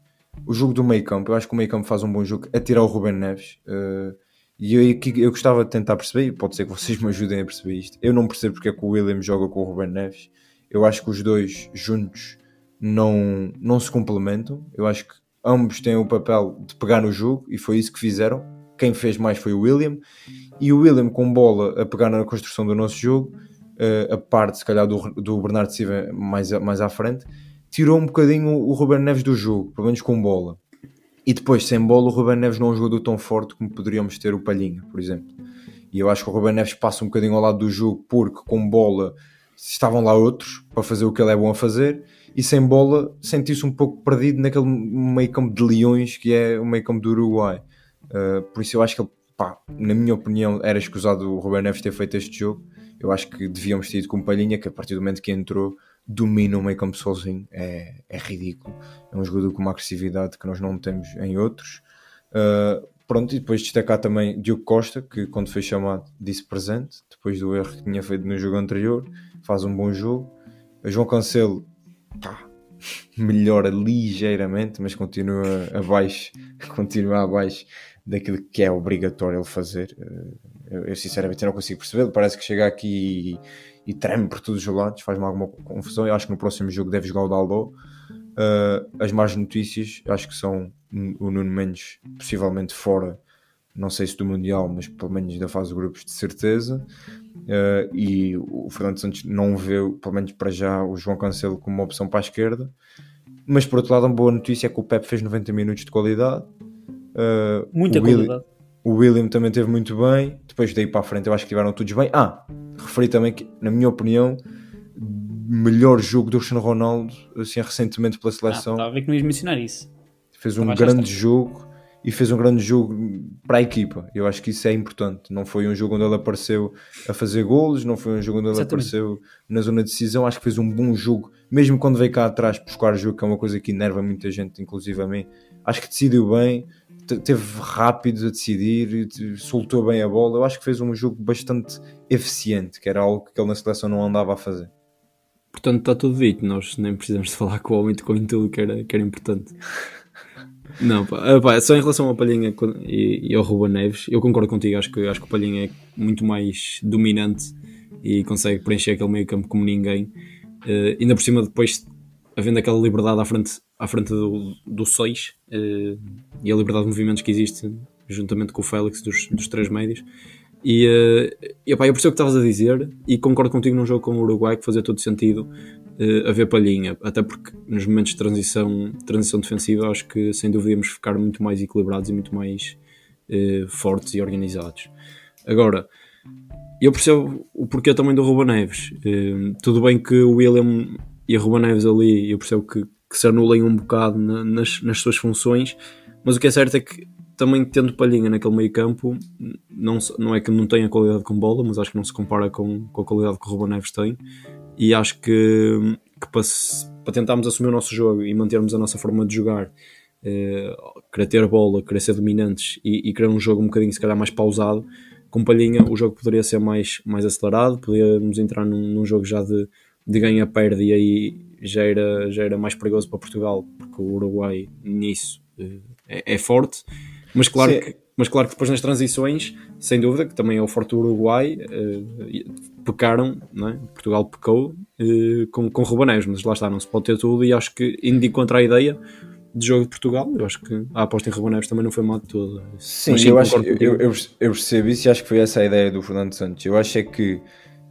o jogo do meio campo, eu acho que o meio campo faz um bom jogo a tirar o Ruben Neves. eh, e eu, eu gostava de tentar perceber, e pode ser que vocês me ajudem a perceber isto. Eu não percebo porque é que o William joga com o Ruben Neves. Eu acho que os dois juntos não, não se complementam. Eu acho que ambos têm o papel de pegar no jogo e foi isso que fizeram. Quem fez mais foi o William. E o William com bola a pegar na construção do nosso jogo, eh, a parte se calhar do, do Bernardo Silva mais, mais à frente, tirou um bocadinho o Ruben Neves do jogo, pelo menos com bola. E depois, sem bola, o Ruben Neves não é jogador tão forte como poderíamos ter o Palhinha, por exemplo. E eu acho que o Ruben Neves passa um bocadinho ao lado do jogo, porque com bola estavam lá outros para fazer o que ele é bom a fazer e sem bola sentiu-se um pouco perdido naquele meio campo de leões que é o meio campo do Uruguai. Uh, por isso eu acho que pá, na minha opinião, era escusado o Ruben Neves ter feito este jogo. Eu acho que devíamos ter ido com Palhinha, que a partir do momento que entrou, domina o meio campo sozinho. É, é ridículo. É um jogador com uma agressividade que nós não temos em outros. Uh, pronto, e depois destacar também Diogo Costa, que quando foi chamado disse presente, depois do erro que tinha feito no jogo anterior, faz um bom jogo. João Cancelo pá, melhora ligeiramente, mas continua abaixo, continua abaixo daquilo que é obrigatório ele fazer. Eu, eu sinceramente não consigo perceber. Parece que chega aqui e, e treme por todos os lados, faz-me alguma confusão. Eu acho que no próximo jogo deve jogar o Dalbo. Uh, as más notícias acho que são o Nuno Mendes possivelmente fora, não sei se do Mundial, mas pelo menos da fase de grupos de certeza. Uh, e o Fernando Santos não vê, pelo menos para já, o João Cancelo como uma opção para a esquerda. Mas por outro lado, uma boa notícia é que o Pep fez 90 minutos de qualidade. Uh, Muita qualidade. William, o William também teve muito bem. Depois daí para a frente, eu acho que tiveram todos bem. Ah, referi também que, na minha opinião, melhor jogo do Cristiano Ronaldo assim, recentemente pela Ah, seleção. estava a ver que não ias mencionar isso. fez um grande jogo e fez um grande jogo para a equipa. Eu acho que isso é importante. Não foi um jogo onde ele apareceu a fazer golos, não foi um jogo onde ele Exatamente. apareceu na zona de decisão. Acho que fez um bom jogo, mesmo quando veio cá atrás buscar o jogo, que é uma coisa que enerva muita gente, inclusive a mim. Acho que decidiu bem, teve rápido a decidir, e soltou bem a bola. Eu acho que fez um jogo bastante eficiente, que era algo que ele na seleção não andava a fazer. Portanto, está tudo dito. Nós nem precisamos de falar com o homem, em tudo que era, que era importante. Não, pá, ah, pá, só em relação ao Palhinha e, e ao Ruba Neves, eu concordo contigo. Acho que, acho que o Palhinha é muito mais dominante e consegue preencher aquele meio campo como ninguém. Eh, ainda por cima, depois, havendo aquela liberdade à frente, à frente do, do 6 eh, e a liberdade de movimentos que existe juntamente com o Félix dos, dos três médios. E, eh, e opá, eu percebo o que estavas a dizer e concordo contigo num jogo com o Uruguai que fazia todo sentido eh, haver palhinha, até porque nos momentos de transição, transição defensiva acho que sem dúvida íamos ficar muito mais equilibrados e muito mais eh, fortes e organizados. Agora, eu percebo o porquê também do Ruba Neves. Eh, tudo bem que o William e a Ruba Neves ali, eu percebo que, que se anulem um bocado na- nas, nas suas funções, mas o que é certo é que também tendo palhinha naquele meio campo, não, não é que não tenha qualidade com bola, mas acho que não se compara com, com a qualidade que o Ruba Neves tem. E acho que, que para, para tentarmos assumir o nosso jogo e mantermos a nossa forma de jogar, eh, querer ter bola, querer ser dominantes e, e querer um jogo um bocadinho se calhar mais pausado, com palhinha o jogo poderia ser mais, mais acelerado, podíamos entrar num, num jogo já de, de ganha-perde e aí já era, já era mais perigoso para Portugal, porque o Uruguai nisso eh, é, é forte, mas claro, Sim. que, mas claro que depois nas transições, sem dúvida, que também é o forte Uruguai, eh, pecaram, é? Portugal pecou eh, com, com Ruba Neves, mas lá está, não se pode ter tudo e acho que indo contra a ideia de jogo de Portugal, eu acho que a aposta em Ruba Neves também não foi mal de todo. Sim, Mas eu, acho, eu, eu, eu percebo isso e acho que foi essa a ideia do Fernando Santos. Eu acho é que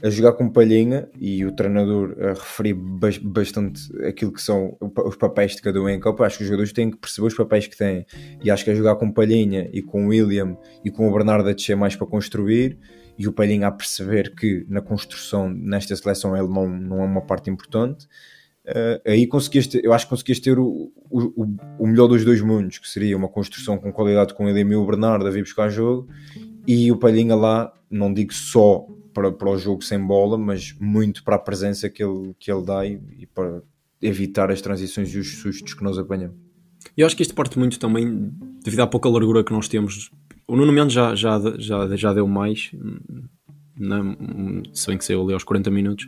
a jogar com palhinha e o treinador a referir bas- bastante aquilo que são os papéis de cada um em campo, acho que os jogadores têm que perceber os papéis que têm. E acho que a jogar com palhinha e com o William e com o Bernardo a descer mais para construir e o palhinha a perceber que na construção nesta seleção ele não, não é uma parte importante. Uh, aí conseguias ter, eu acho que conseguias ter o, o, o- o melhor dos dois mundos, que seria uma construção com qualidade com ele e o Bernardo a vir buscar jogo, e o Palhinha lá, não digo só para, para o jogo sem bola, mas muito para a presença que ele, que ele dá e, e para evitar as transições e os sustos que nós apanhamos. Eu acho que isto parte muito também devido à pouca largura que nós temos. O Nuno Mendes já, já, já, já deu mais, né? se bem que saiu ali aos 40 minutos,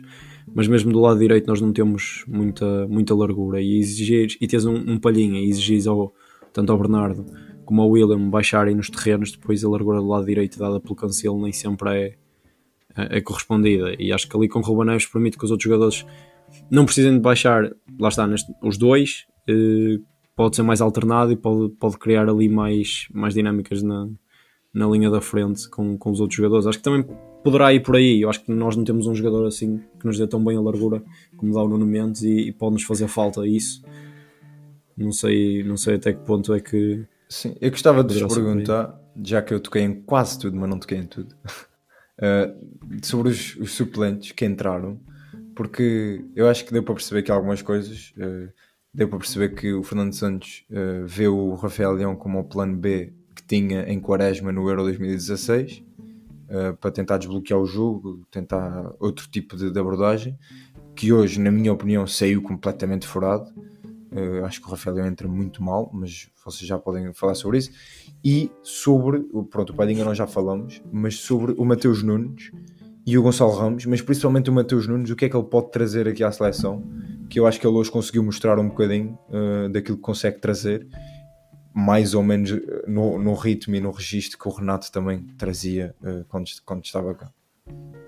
mas mesmo do lado direito nós não temos muita, muita largura. E exigir, e tens um, um palhinha, e exigis ao, tanto ao Bernardo como ao William baixarem nos terrenos, depois a largura do lado direito dada pelo Cancelo nem sempre é, é, é correspondida. E acho que ali com o Ruben Neves permite que os outros jogadores não precisem de baixar, lá está, neste, os dois. eh, pode ser mais alternado e pode, pode criar ali mais, mais dinâmicas na, na linha da frente com, com os outros jogadores. Acho que também poderá ir por aí. Eu acho que nós não temos um jogador assim que nos dê tão bem a largura como dá o Nuno Mendes e, e pode-nos fazer falta isso. Não sei, não sei até que ponto é que. Sim, eu gostava de vos perguntar, já que eu toquei em quase tudo, mas não toquei em tudo, uh, sobre os, os suplentes que entraram. porque eu acho que deu para perceber que algumas coisas. Uh, deu para perceber que o Fernando Santos uh, vê o Rafael Leão como o plano B que tinha em Quaresma no Euro 2016 uh, para tentar desbloquear o jogo, tentar outro tipo de, de, abordagem, que hoje, na minha opinião, saiu completamente furado. Uh, acho que o Rafael entra muito mal, mas vocês já podem falar sobre isso. E sobre, pronto, o Padinha nós já falamos, mas sobre o Mateus Nunes e o Gonçalo Ramos, mas principalmente o Mateus Nunes, o que é que ele pode trazer aqui à seleção que eu acho que ele hoje conseguiu mostrar um bocadinho uh, daquilo que consegue trazer, mais ou menos eh, no, no, ritmo e no registro que o Renato também trazia uh, quando, quando estava cá.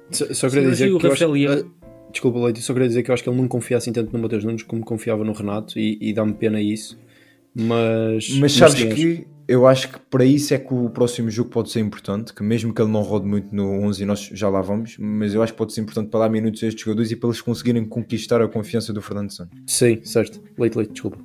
Só, só queria dizer que. Acho, uh, desculpa, Leite, só queria dizer que eu acho que ele não confia assim tanto no Matheus Nunes como confiava no Renato e, e dá-me pena isso. Mas, mas sabes que eu acho que para isso é que o próximo jogo pode ser importante, que mesmo que ele não rode muito no 11 e nós já lá vamos, mas eu acho que pode ser importante para dar minutos a estes jogadores e para eles conseguirem conquistar a confiança do Fernando Santos. Sim, certo. Leite, leite, desculpa.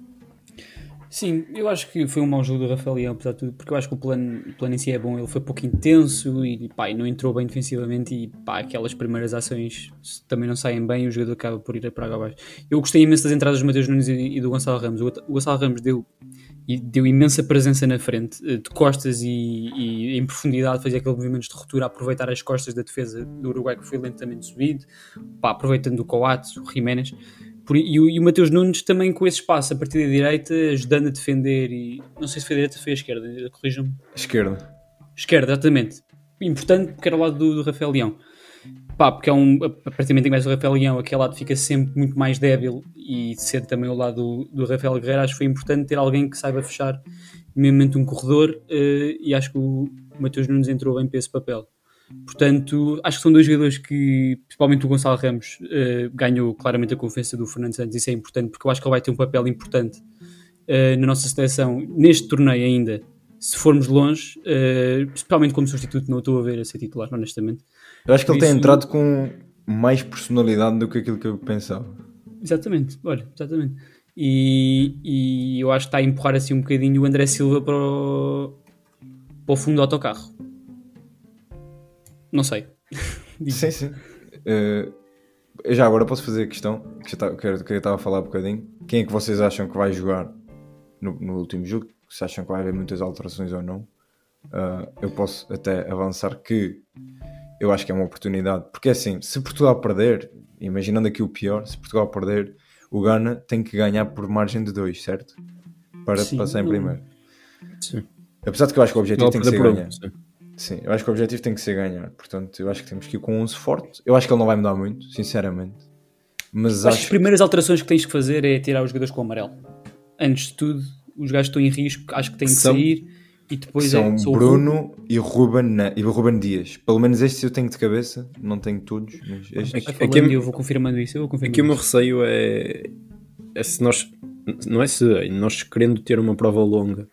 Sim, eu acho que foi um mau jogo do Rafael Leão, apesar de tudo, porque eu acho que o plano, o plano em si é bom, ele foi pouco intenso e pá, não entrou bem defensivamente e pá, aquelas primeiras ações também não saem bem e o jogador acaba por ir para abaixo. Eu gostei imenso das entradas do Mateus Nunes e, e do Gonçalo Ramos. O, o Gonçalo Ramos deu e deu imensa presença na frente, eh, de costas e, e, em profundidade, fazia aquele movimento de ruptura, aproveitar as costas da defesa do Uruguai que foi lentamente subido, pá, aproveitando o Coates, o Jiménez, por, e, o, e o Mateus Nunes também com esse espaço a partir da direita, ajudando a defender, e não sei se foi a direita ou foi a esquerda, corrijam-me. Esquerda. Esquerda, exatamente. Importante porque era ao lado do, do Rafael Leão. Pá, porque é um, a partir em o Rafael Leão, aquele lado fica sempre muito mais débil e sendo também o lado do, do Rafael Guerreiro, acho que foi importante ter alguém que saiba fechar minimamente um corredor uh, e acho que o Matheus Nunes entrou bem para esse papel. Portanto, acho que são dois jogadores que, principalmente o Gonçalo Ramos, uh, ganhou claramente a confiança do Fernando Santos. Isso é importante porque eu acho que ele vai ter um papel importante uh, na nossa seleção, neste torneio ainda, se formos longe, uh, principalmente como substituto, não estou a ver a ser titular, honestamente. Eu acho que ele isso... tem entrado com mais personalidade do que aquilo que eu pensava. Exatamente, olha, exatamente. E, e eu acho que está a empurrar assim um bocadinho o André Silva para o, para o fundo do autocarro. Não sei. sim, sim. Uh, já agora posso fazer a questão que, eu, que eu estava a falar um bocadinho. Quem é que vocês acham que vai jogar no, no último jogo? Se acham que vai haver muitas alterações ou não? Uh, eu posso até avançar que eu acho que é uma oportunidade. Porque assim, se Portugal perder, imaginando aqui o pior, se Portugal perder, o Ghana tem que ganhar por margem de 2, certo? Para sim, passar em primeiro. Sim. Apesar de que eu acho que o objetivo não, tem que ser ganhar. Sim. sim. eu acho que o objetivo tem que ser ganhar. Portanto, eu acho que temos que ir com 11 forte. Eu acho que ele não vai mudar muito, sinceramente. Mas acho, acho que as primeiras alterações que tens que fazer é tirar os jogadores com o amarelo. Antes de tudo, os gajos estão em risco, acho que têm que São... sair e depois são é, Bruno e Ruben, e Ruben Dias. Pelo menos estes eu tenho de cabeça, não tenho todos. Mas estes... Aqui, aqui, eu vou confirmando isso. Eu vou confirmando aqui o meu receio é, é se nós, não é se, é nós querendo ter uma prova longa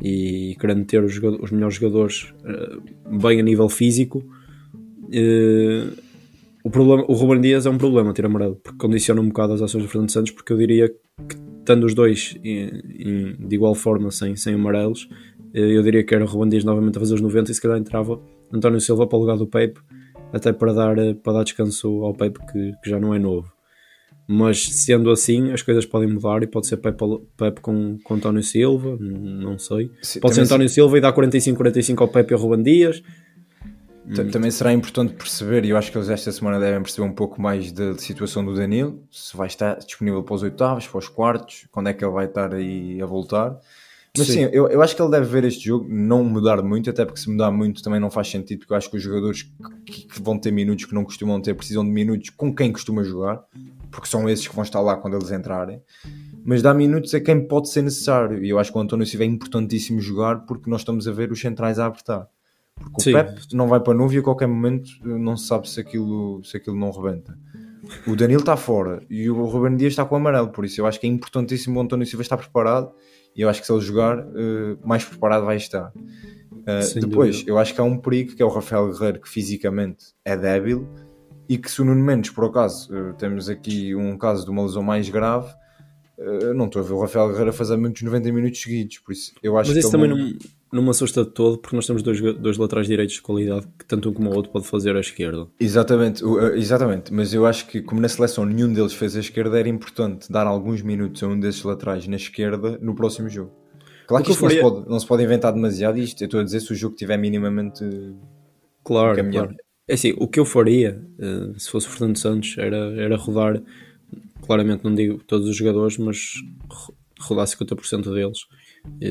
e querendo ter os, os melhores jogadores uh, bem a nível físico, uh, o, problema, o Ruben Dias é um problema ter amarelo, porque condiciona um bocado as ações do Fernando Santos, porque eu diria que estando os dois em, em, de igual forma sem, sem amarelos, eh, eu diria que era o Ruben Dias novamente a fazer os 90 e se calhar entrava António Silva para o lugar do Pepe, até para dar, eh, para dar descanso ao Pepe que, que já não é novo. Mas sendo assim, as coisas podem mudar e pode ser Pepe, Pepe com, com António Silva, não sei. Sim, pode ser António se... Silva e dar 45-45 ao Pepe e ao Ruben Dias. Também será importante perceber, e eu acho que eles esta semana devem perceber um pouco mais da situação do Danilo, se vai estar disponível para os oitavos, para os quartos, quando é que ele vai estar aí a voltar. Mas sim, sim eu, eu acho que ele deve ver este jogo, não mudar muito, até porque se mudar muito também não faz sentido, porque eu acho que os jogadores que, que vão ter minutos que não costumam ter precisam de minutos com quem costuma jogar, porque são esses que vão estar lá quando eles entrarem. Mas dá minutos a quem pode ser necessário, e eu acho que o António Silva é importantíssimo jogar porque nós estamos a ver os centrais a apertar. Porque Sim. o Pep não vai para a nuvem e a qualquer momento não se sabe se aquilo, se aquilo não rebenta. O Danilo está fora e o Ruben Dias está com o amarelo, por isso eu acho que é importantíssimo o António Silva estar preparado e eu acho que se ele jogar, uh, mais preparado vai estar. Uh, depois, dúvida. eu acho que há um perigo que é o Rafael Guerreiro, que fisicamente é débil e que se o Nuno Mendes, por acaso, uh, temos aqui um caso de uma lesão mais grave, não estou a ver o Rafael Guerreiro fazer muitos 90 minutos seguidos, por isso eu acho Mas que também não... não não me assusta de todo porque nós temos dois, dois laterais direitos de qualidade que tanto um como o outro pode fazer à esquerda. Exatamente, uh, exatamente, mas eu acho que como na seleção nenhum deles fez a esquerda, era importante dar alguns minutos a um desses laterais na esquerda no próximo jogo. Claro O que que isto não se, faria- pode, não se pode inventar demasiado isto, eu estou a dizer se o jogo estiver minimamente... Claro, claro. É assim, o que eu faria, eh, se fosse o Fernando Santos, era, era rodar, claramente não digo todos os jogadores, mas ro- rodar 50% deles,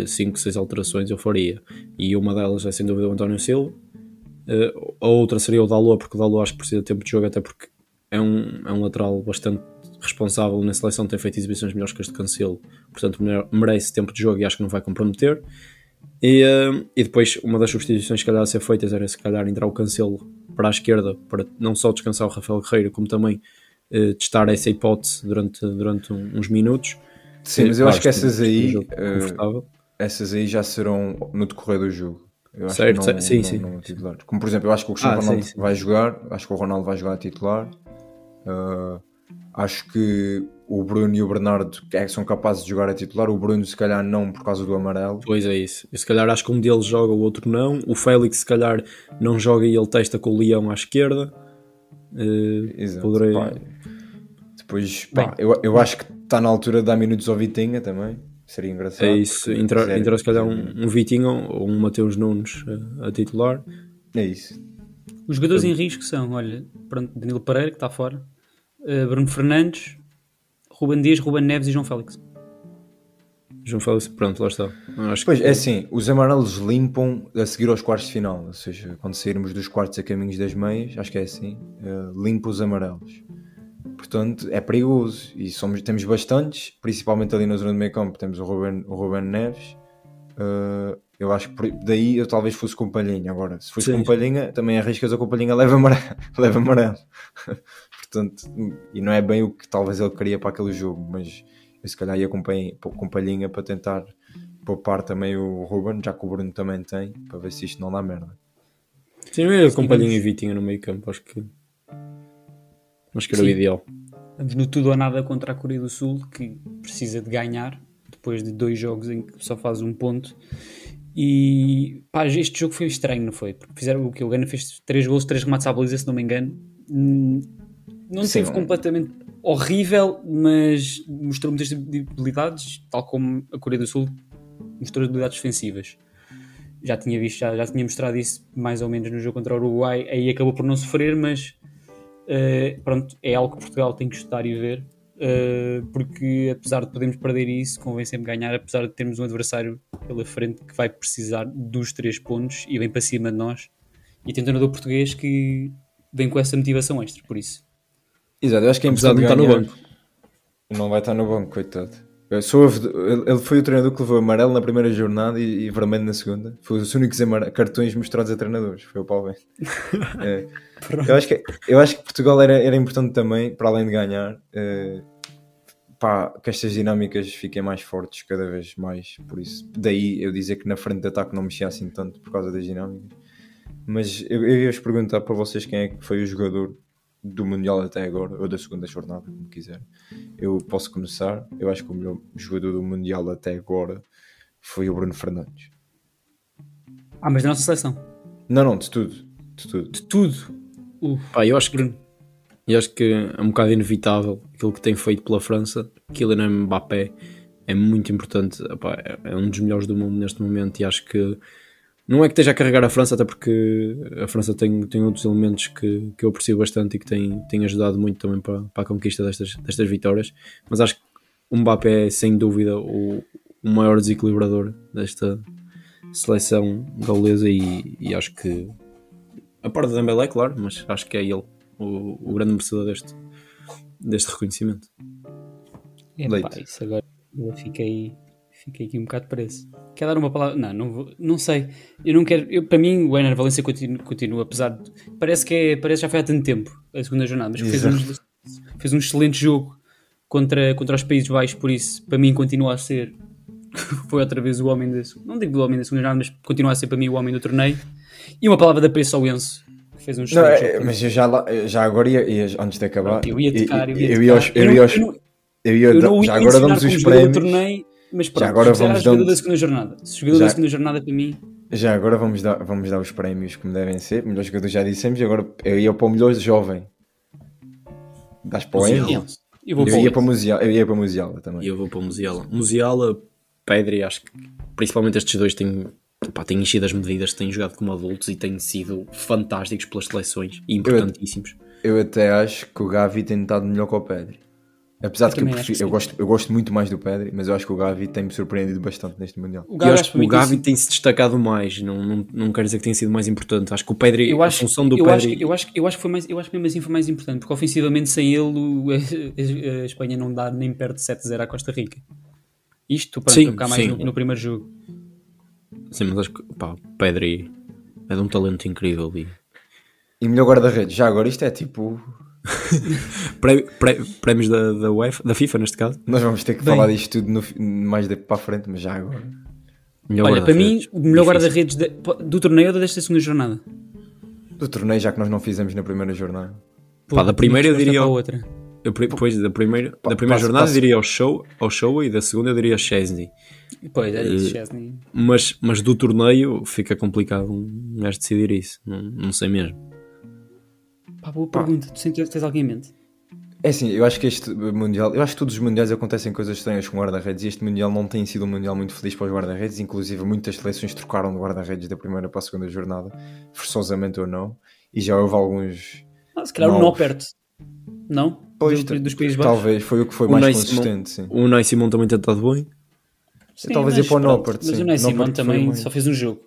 5, 6 alterações eu faria. E uma delas é sem dúvida o António Silva, Eh, a outra seria o Dalot, porque o Dalot acho que precisa de tempo de jogo, até porque é um, é um lateral bastante responsável na seleção, tem feito exibições melhores que as de Cancelo, portanto mere- merece tempo de jogo e acho que não vai comprometer. E, eh, e depois, uma das substituições que calhar a ser feitas era se calhar entrar o Cancelo para a esquerda, para não só descansar o Rafael Guerreiro, como também eh, testar essa hipótese durante, durante uns minutos. Sim, mas eu acho que essas aí, uh, essas aí já serão no decorrer do jogo. Eu acho Certo, que não, sim, não- sim. não titular. Como por exemplo, eu acho que o Cristiano Ah, Ronaldo sim. vai jogar, acho que o Ronaldo vai jogar a titular. Uh, acho que o Bruno e o Bernardo é- são capazes de jogar a titular. O Bruno, se calhar, não por causa do amarelo. Pois é isso. Eu, se calhar acho que um deles joga, o outro não. O Félix, se calhar, não joga e ele testa com o Leão à esquerda. Eh, Exato. poderei- Pá, Depois, pá, eu, eu acho que está na altura de dar minutos ao Vitinha também. Seria engraçado. É isso. porque, Entra, sério, entra se calhar um, um Vitinho ou um Mateus Nunes eh, a titular. É isso. Os jogadores em risco são, olha, pronto, Danilo Pereira, que está fora, eh, Bruno Fernandes, Ruben Dias, Ruben Neves e João Félix. João Félix, pronto, lá está. Acho Pois que é assim, os amarelos limpam a seguir aos quartos de final, ou seja, quando sairmos dos quartos a caminhos das meias, acho que é assim, eh, limpa os amarelos. Portanto, é perigoso e somos, temos bastantes, principalmente ali na zona do meio campo, temos o Ruben, o Ruben Neves. eh, eu acho que daí eu talvez fosse com palhinha. Agora, se fosse Sim. com palhinha, também arriscas a com palhinha, leva amarelo. leva amarelo. Portanto, e não é bem o que talvez ele queria para aquele jogo, mas eu se calhar ia com, palhinha- com palhinha para tentar poupar também o Ruben, já que o Bruno também tem, para ver se isto não dá merda. Sim, eu ia com Palhinha e Vitinho no meio campo. Acho que. Acho que era o Sim. ideal. Vamos no tudo ou nada contra a Coreia do Sul, que precisa de ganhar depois de dois jogos em que só faz um ponto. E pá, este jogo foi estranho, não foi? Porque fizeram o que? O Gana fez três gols, três remates à baliza, se não me engano. Hum, Não Sim, teve é. completamente horrível, mas mostrou muitas debilidades, tal como a Coreia do Sul mostrou debilidades defensivas. Já tinha visto, já, já tinha mostrado isso mais ou menos no jogo contra o Uruguai, aí acabou por não sofrer, mas Uh, pronto, é algo que Portugal tem que estudar e ver, uh, porque apesar de podermos perder isso, convém sempre ganhar, apesar de termos um adversário pela frente que vai precisar dos três pontos e vem para cima de nós, e tem um treinador português que vem com essa motivação extra, por isso. Exato, eu acho que é Apesar de importante não estar no ganhar. banco. Não vai estar no banco, coitado. Eu sou ele foi o treinador que levou amarelo na primeira jornada e, e vermelho na segunda. Foi os únicos cartões mostrados a treinadores. Foi o Paulo. É. eu, acho que, eu acho que Portugal era, era importante também, para além de ganhar, eh, pá, que estas dinâmicas fiquem mais fortes cada vez mais. Por isso, daí eu dizer que na frente de ataque não mexia assim tanto por causa das dinâmicas. Mas eu, eu ia-vos perguntar para vocês quem é que foi o jogador do Mundial até agora, ou da segunda jornada, como quiser. Eu posso começar. Eu acho que o melhor jogador do Mundial até agora foi o Bruno Fernandes. Ah, mas da nossa seleção, Não, não, de tudo. De tudo. de tudo. Uf, Pá, eu acho que eu acho que é um bocado inevitável aquilo que tem feito pela França. Kylian Mbappé é muito importante. Epá, é- é um dos melhores do mundo neste momento e acho que não é que esteja a carregar a França, até porque a França tem, tem outros elementos que, que eu aprecio bastante e que tem, tem ajudado muito também para, para a conquista destas, destas vitórias. Mas acho que o Mbappé é sem dúvida o, o maior desequilibrador desta seleção gaulesa e, e acho que a parte do Dembélé, claro, mas acho que é ele o, o grande merecedor deste, deste reconhecimento. é, pá, isso agora eu fiquei, fiquei aqui um bocado preso. Quer dar uma palavra? Não, não, vou, não sei. Eu não quero. Eu, para mim, o Ener Valência continua, continua, apesar de. Parece que é, parece que já foi há tanto tempo a segunda jornada, mas fez um, fez um excelente jogo contra, contra os Países Baixos, por isso, para mim, continua a ser. foi outra vez o homem da. Não digo o homem da segunda jornada, mas continua a ser para mim o homem do torneio. E uma palavra da preço ao Enzo, fez um Não, é, mas eu já, lá- eu já agora ia, ia- antes de acabar, eu ia tocar, eu ia eu tocar. ia aos- eu não- ia aos- eu não- eu ia eu não já ia agora mencionar damos os prémios. torneio, mas pronto, agora já era vamos jogador dando- da segunda jornada. Se jogador Já- da segunda jornada para mim Já agora vamos dar, vamos dar os prémios como devem ser. Melhor jogador já dissemos, e agora eu ia para o melhor jovem. Das para o. Enzo? Eu vou Eu ia para o Musiala, eu ia para o Musiala também. Eu vou para o Musiala. Musiala, Pedri, acho que principalmente estes dois têm, pá, têm enchido as medidas, têm jogado como adultos e têm sido fantásticos pelas seleções e importantíssimos. Eu até acho que o Gavi tem estado melhor que o Pedri. Apesar de que eu, prefiro- que eu, gosto, eu gosto muito mais do Pedri, mas eu acho que o Gavi tem-me surpreendido bastante neste Mundial. O Gavi, acho que o Gavi tem tem-se destacado mais, não, não, não quero dizer que tenha sido mais importante. Acho que o Pedri, Eu a acho, função do eu, Pedri. acho, eu, acho, que- eu acho que foi mais, eu acho que mesmo assim foi mais importante, porque ofensivamente sem ele a, a Espanha não dá nem perto de 7-0 à Costa Rica. Isto para Sim, tocar mais sim. no, no primeiro jogo. Sim, mas acho que pá, o Pedri é de um talento incrível. E... E melhor guarda-redes, já agora isto é tipo. Pré- pré- prémios da, da UEFA, da FIFA neste caso. Nós vamos ter que Bem. falar disto tudo no mais de, para a frente, mas já agora. Melhor Olha, para mim, o melhor guarda-redes de- do torneio é desta segunda jornada. Do torneio, já que nós não fizemos na primeira jornada. Pá, da primeira eu diria outra. Eu, depois da primeira, da primeira passo- jornada passo. eu diria ao show, ao show e da segunda eu diria Chesney. Pois, é isso, Eh, Chesney. Mas, mas do torneio fica complicado um gajo decidir isso. Não, não sei mesmo. Pá, boa pergunta. Tu sentes- tens alguém em mente? É assim, eu acho que este Mundial, eu acho que todos os Mundiais acontecem coisas estranhas com guarda-redes e este Mundial não tem sido um Mundial muito feliz para os guarda-redes, inclusive muitas seleções trocaram de guarda-redes da primeira para a segunda jornada, forçosamente ou não, e já houve alguns. Ah, se calhar o Novos. Noppert. Não? Pois, Do- dos Países Baixos. talvez, foi o que foi O mais Ney consistente, sim. O Ney Simon também tem estado bem. Sim, talvez ir para o Noppert, Mas sim. o Ney Simon também só fez um jogo.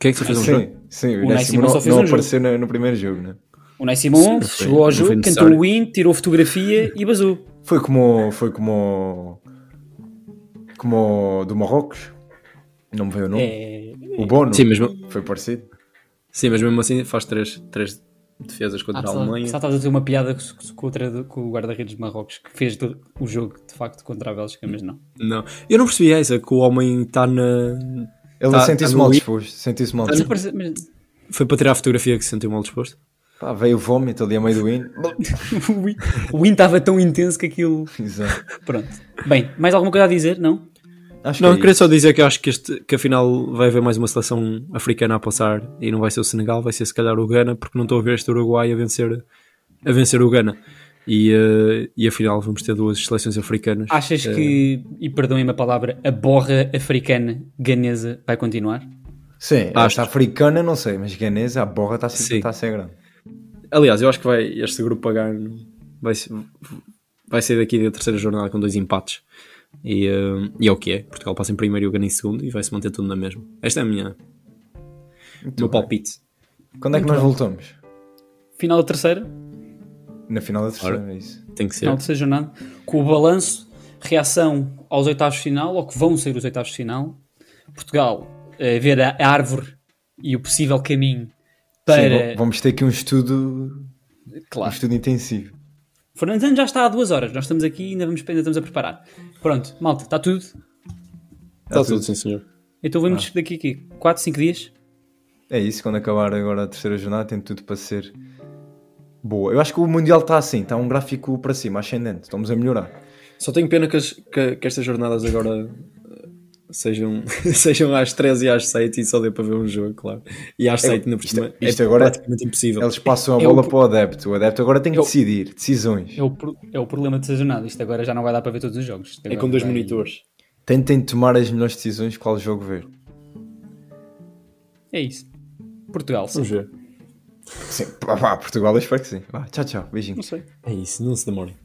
Quem é que só fez um sim, jogo? Sim, o O Simon Simon só não, fez não um apareceu no, no primeiro jogo, né? O Ney Simon não foi- chegou ao não jogo, cantou o hino, tirou fotografia e basou. Foi como. Foi como. Como o do Marrocos. Não me veio o nome. É... O Bono. Sim, mas, Foi parecido. sim, mas mesmo assim faz três, três defesas contra Ah, a Alemanha. só estás a ter uma piada com, com, o guarda-redes de Marrocos que fez do- o jogo de facto contra a Bélgica, mas não. Não. Eu não percebi essa, que o homem está na. Ele Tá- sentiu-se tá mal disposto. Sentiu-se mal Mas, disposto. Foi para tirar a fotografia que se sentiu mal disposto. Pá, veio o vómito ali a meio do hino. o hino estava tão intenso que aquilo. Exato. Pronto. Bem, mais alguma coisa a dizer? Não? Acho Não, que é queria isso. só dizer que acho que, este, que afinal vai haver mais uma seleção africana a passar e não vai ser o Senegal, vai ser se calhar o Ghana, porque não estou a ver este Uruguai a vencer, a vencer o Ghana. E, eh, e afinal vamos ter duas seleções africanas. Achas Eh, que, e perdoem-me a palavra, a borra africana ganesa vai continuar? Sim, Acho. africana não sei, mas ganesa, a borra está a tá a ser grande. Aliás, eu acho que vai, este grupo ganhar vai, ser- vai ser daqui da terceira jornada com dois empates. E, eh, e é o que é. Portugal passa em primeiro e o Ghana em segundo e vai se manter tudo na mesma. Esta é a minha, o meu palpite. Quando é que nós voltamos? Final da terceira? Na final da terceira, Ora. é isso. Tem que ser. Final da terceira jornada. Com o balanço, reação aos oitavos de final, ou que vão ser os oitavos de final. Portugal, a ver a árvore e o possível caminho Sim, para. va- vamos ter aqui um estudo, um claro. estudo intensivo. Fernando já está há duas horas. Nós estamos aqui e ainda, vamos, ainda estamos a preparar. Pronto, malta, está tudo. Está tudo, sim senhor. Então vamos daqui aqui 4, 5 dias. É isso, quando acabar agora a terceira jornada tem tudo para ser boa. Eu acho que o Mundial está assim, está um gráfico para cima, ascendente, estamos a melhorar. Só tenho pena que, as- que- que estas jornadas agora eh, sejam, sejam às 13 e às 7 e só dê para ver um jogo, claro. E às 7 ainda por isto- isto é agora- praticamente impossível. Eles passam a É bola o- para o adepto, o adepto agora tem que É o- decidir, decisões. É o, é o problema de ser jornada. Isto agora já não vai dar para ver todos os jogos. É com dois vai- monitores. Tentem tomar as melhores decisões qual jogo ver. É isso. Portugal, sim. Vamos ver. Sim, pá, Portugal eu espero que sim. Vá, tchau, tchau, beijinho. Não sei. É isso, não se demorem.